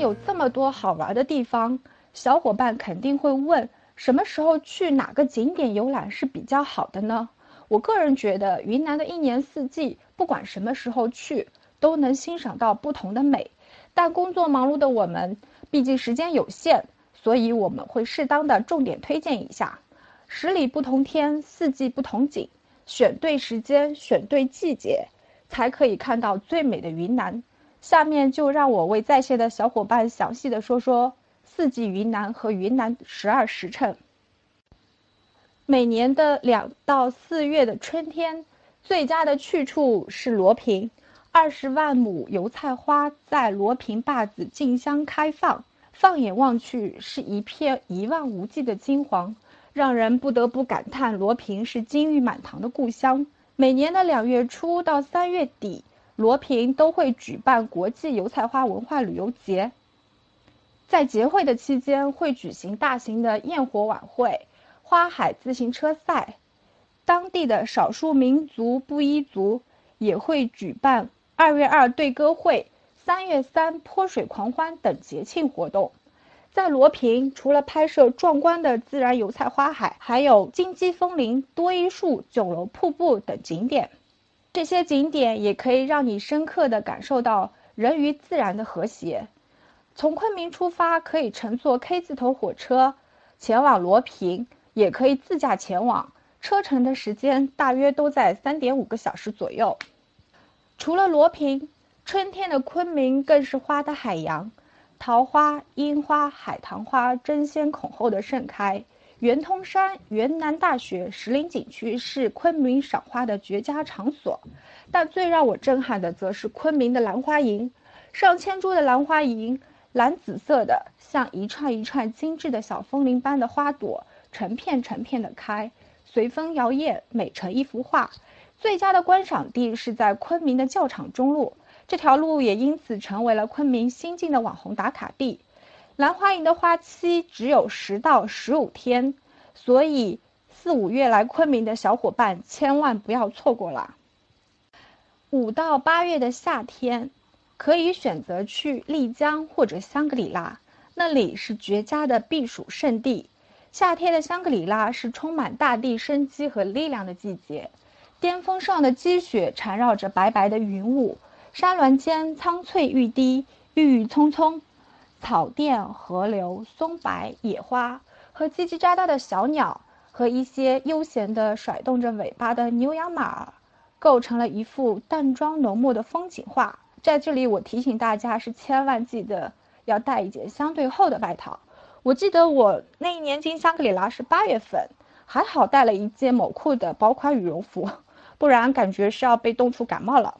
有这么多好玩的地方，小伙伴肯定会问：什么时候去哪个景点游览是比较好的呢？我个人觉得，云南的一年四季，不管什么时候去，都能欣赏到不同的美。但工作忙碌的我们，毕竟时间有限，所以我们会适当的重点推荐一下。十里不同天，四季不同景，选对时间，选对季节，才可以看到最美的云南。下面就让我为在线的小伙伴详细的说说四季云南和云南十二时辰。每年的两到四月的春天，最佳的去处是罗平。二十万亩油菜花在罗平坝子竞相开放，放眼望去是一片一望无际的金黄，让人不得不感叹罗平是金玉满堂的故乡。每年的两月初到三月底，罗平都会举办国际油菜花文化旅游节。在节会的期间，会举行大型的焰火晚会。花海自行车赛，当地的少数民族布依族也会举办二月二对歌会、三月三泼水狂欢等节庆活动。在罗平，除了拍摄壮观的自然油菜花海，还有金鸡峰林、多依树、九楼瀑布等景点。这些景点也可以让你深刻地感受到人与自然的和谐。从昆明出发，可以乘坐 K 字头火车前往罗平。也可以自驾前往，车程的时间大约都在三点五个小时左右。除了罗平，春天的昆明更是花的海洋，桃花、樱花、海棠花争先恐后的盛开。圆通山云南大学石林景区是昆明赏花的绝佳场所，但最让我震撼的则是昆明的兰花楹，上千株的兰花楹，蓝紫色的，像一串一串精致的小风铃般的花朵。成片成片的开，随风摇曳，美成一幅画。最佳的观赏地是在昆明的教场中路，这条路也因此成为了昆明新晋的网红打卡地。兰花楹的花期只有十到十五天，所以四五月来昆明的小伙伴千万不要错过了。五到八月的夏天，可以选择去丽江或者香格里拉，那里是绝佳的避暑胜地。夏天的香格里拉是充满大地生机和力量的季节，巅峰上的积雪缠绕着白白的云雾，山峦间苍翠欲滴，郁郁葱葱，草甸、河流、松柏、野花和叽叽喳喳的小鸟，和一些悠闲地甩动着尾巴的牛羊马，构成了一幅淡妆浓墨的风景画。在这里，我提醒大家是千万记得要带一件相对厚的外套。我记得我那一年进香格里拉是八月份，还好带了一件某库的薄款羽绒服，不然感觉是要被冻出感冒了。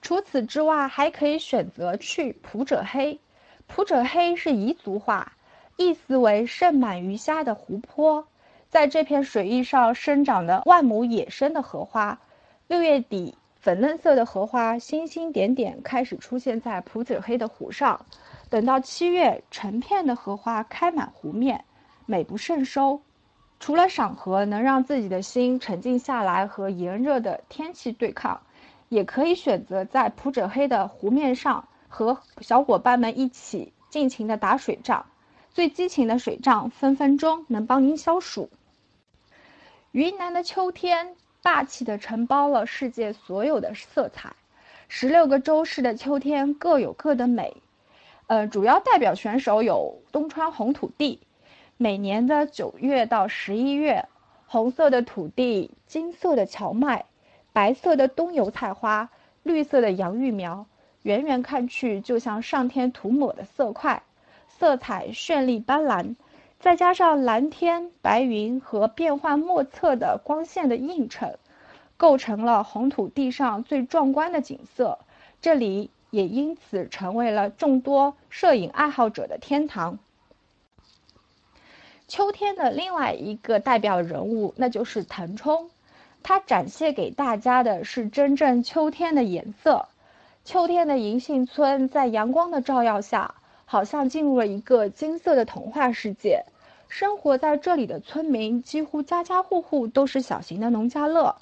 除此之外，还可以选择去普者黑。普者黑是彝族话，意思为盛满鱼虾的湖泊。在这片水域上生长的万亩野生的荷花，六月底粉嫩色的荷花星星点点开始出现在普者黑的湖上。等到七月，成片的荷花开满湖面，美不胜收。除了赏荷能让自己的心沉静下来和炎热的天气对抗，也可以选择在普者黑的湖面上和小伙伴们一起尽情的打水仗。最激情的水仗，分分钟能帮您消暑。云南的秋天，霸气的承包了世界所有的色彩。十六个州市的秋天各有各的美。呃，主要代表选手有东川红土地，每年的九月到十一月，红色的土地，金色的荞麦，白色的冬油菜花，绿色的洋芋苗，远远看去就像上天涂抹的色块，色彩绚丽斑斓，再加上蓝天白云和变幻莫测的光线的映衬，构成了红土地上最壮观的景色。这里。也因此成为了众多摄影爱好者的天堂。秋天的另外一个代表人物，那就是腾冲，它展现给大家的是真正秋天的颜色。秋天的银杏村在阳光的照耀下，好像进入了一个金色的童话世界。生活在这里的村民几乎家家户户都是小型的农家乐。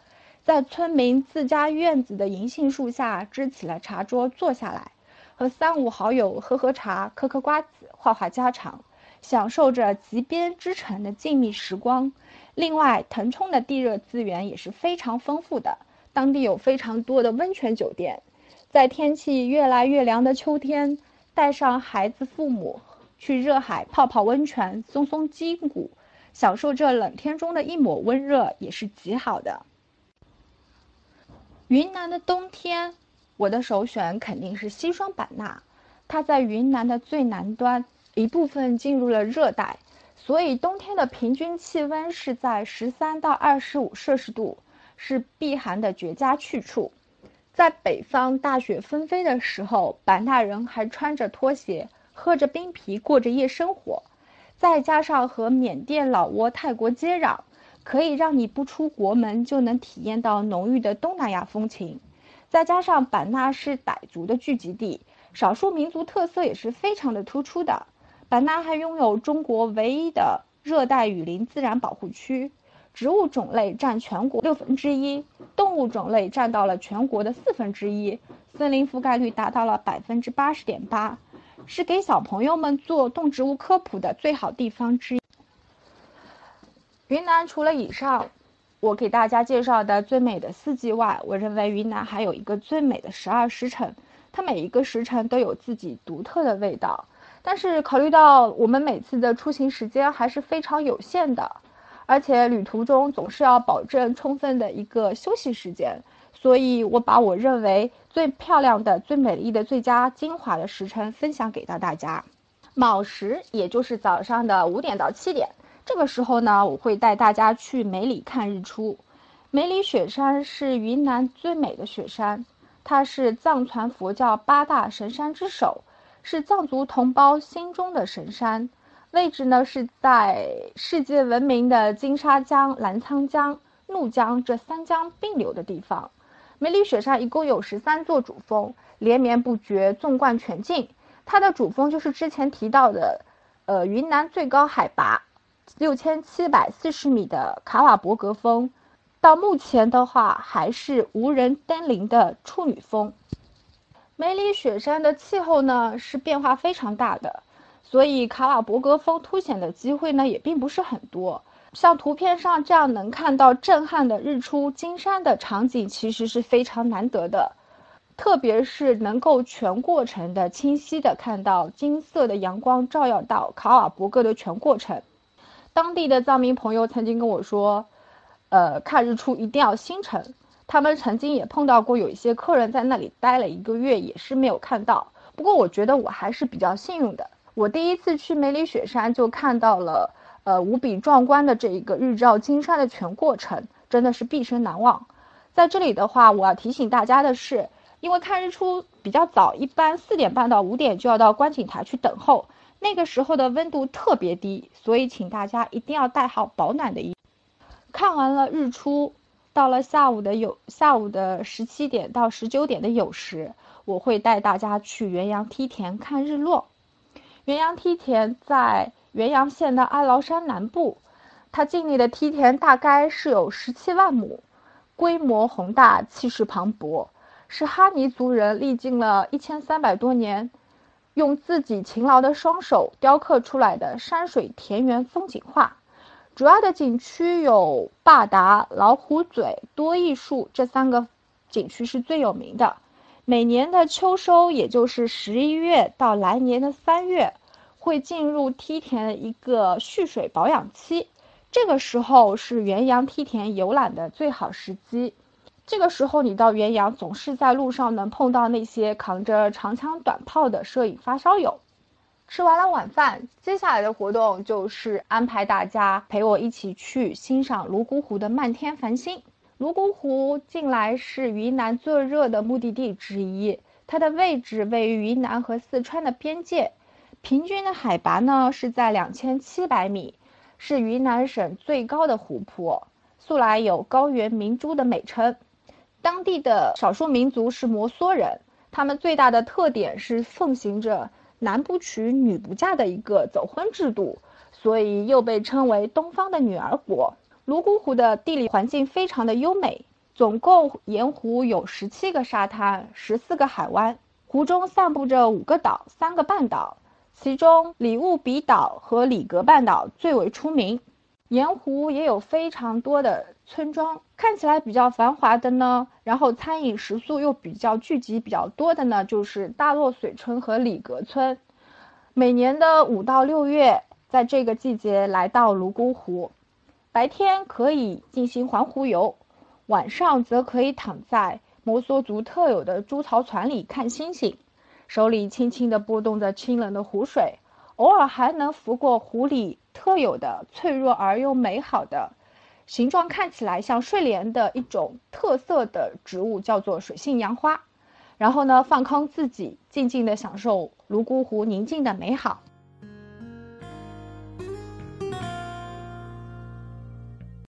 在村民自家院子的银杏树下支起了茶桌，坐下来，和三五好友喝喝茶、嗑嗑瓜子、话话家常，享受着极边之城的静谧时光。另外，腾冲的地热资源也是非常丰富的，当地有非常多的温泉酒店。在天气越来越凉的秋天，带上孩子、父母去热海泡泡温泉，松松筋骨，享受这冷天中的一抹温热，也是极好的。云南的冬天，我的首选肯定是西双版纳，它在云南的最南端，一部分进入了热带。所以冬天的平均气温是在十三到二十五摄氏度，是避寒的绝佳去处。在北方大雪纷飞的时候，版纳人还穿着拖鞋，喝着冰啤，过着夜生活。再加上和缅甸、老挝、泰国接壤，可以让你不出国门就能体验到浓郁的东南亚风情。再加上版纳是傣族的聚集地，少数民族特色也是非常的突出的。版纳还拥有中国唯一的热带雨林自然保护区，植物种类占全国六分之一，动物种类占到了全国的四分之一，森林覆盖率达到了百分之八十点八，是给小朋友们做动植物科普的最好地方之一。云南除了以上我给大家介绍的最美的四季外，我认为云南还有一个最美的十二时辰，它每一个时辰都有自己独特的味道。但是考虑到我们每次的出行时间还是非常有限的，而且旅途中总是要保证充分的一个休息时间，所以我把我认为最漂亮的、最美丽的、最佳精华的时辰分享给到大家。卯时，也就是早上的五点到七点，这个时候呢，我会带大家去梅里看日出。梅里雪山是云南最美的雪山，它是藏传佛教八大神山之首。是藏族同胞心中的神山，位置呢是在世界闻名的金沙江、澜沧江、怒江这三江并流的地方。梅里雪山一共有十三座主峰，连绵不绝，纵贯全境。它的主峰就是之前提到的，呃，云南最高海拔六千七百四十米的卡瓦博格峰，到目前的话还是无人登临的处女峰。梅里雪山的气候呢是变化非常大的，所以卡瓦博格峰凸显的机会呢也并不是很多。像图片上这样能看到震撼的日出金山的场景，其实是非常难得的。特别是能够全过程的清晰的看到金色的阳光照耀到卡瓦博格的全过程。当地的藏民朋友曾经跟我说，呃，看日出一定要星辰。他们曾经也碰到过有一些客人在那里待了一个月，也是没有看到。不过我觉得我还是比较幸运的，我第一次去梅里雪山就看到了，呃，无比壮观的这一个日照金山的全过程，真的是毕生难忘。在这里的话，我要提醒大家的是，因为看日出比较早，一般四点半到五点就要到观景台去等候，那个时候的温度特别低，所以请大家一定要带好保暖的衣。看完了日出。到了下午的有下午的十七点到十九点的酉时，我会带大家去元阳梯田看日落。元阳梯田在元阳县的哀牢山南部，它境内的梯田大概是有十七万亩，规模宏大，气势磅礴，是哈尼族人历经了一千三百多年，用自己勤劳的双手雕刻出来的山水田园风景画。主要的景区有坝达、老虎嘴、多益树这三个景区是最有名的。每年的秋收，也就是十一月到来年的三月，会进入梯田的一个蓄水保养期。这个时候是元阳梯田游览的最好时机。这个时候你到元阳，总是在路上能碰到那些扛着长枪短炮的摄影发烧友。吃完了晚饭，接下来的活动就是安排大家陪我一起去欣赏泸沽湖的漫天繁星。泸沽湖近来是云南最热的目的地之一，它的位置位于云南和四川的边界，平均的海拔呢是在两千七百米，是云南省最高的湖泊，素来有高原明珠的美称。当地的少数民族是摩梭人，他们最大的特点是奉行着。男不娶女不嫁的一个走婚制度，所以又被称为东方的女儿国。泸沽湖的地理环境非常的优美，总共沿湖有十七个沙滩，十四个海湾，湖中散布着五个岛、三个半岛，其中里务比岛和里格半岛最为出名。沿湖也有非常多的村庄，看起来比较繁华的呢，然后餐饮食宿又比较聚集比较多的呢，就是大洛水村和里格村。每年的五到六月，在这个季节来到泸沽湖，白天可以进行环湖游，晚上则可以躺在摩梭族特有的猪槽船里看星星，手里轻轻地拨动着清冷的湖水，偶尔还能拂过湖里特有的脆弱而又美好的、形状看起来像睡莲的一种特色的植物，叫做水性杨花。然后呢，放空自己，静静地享受泸沽湖宁静的美好。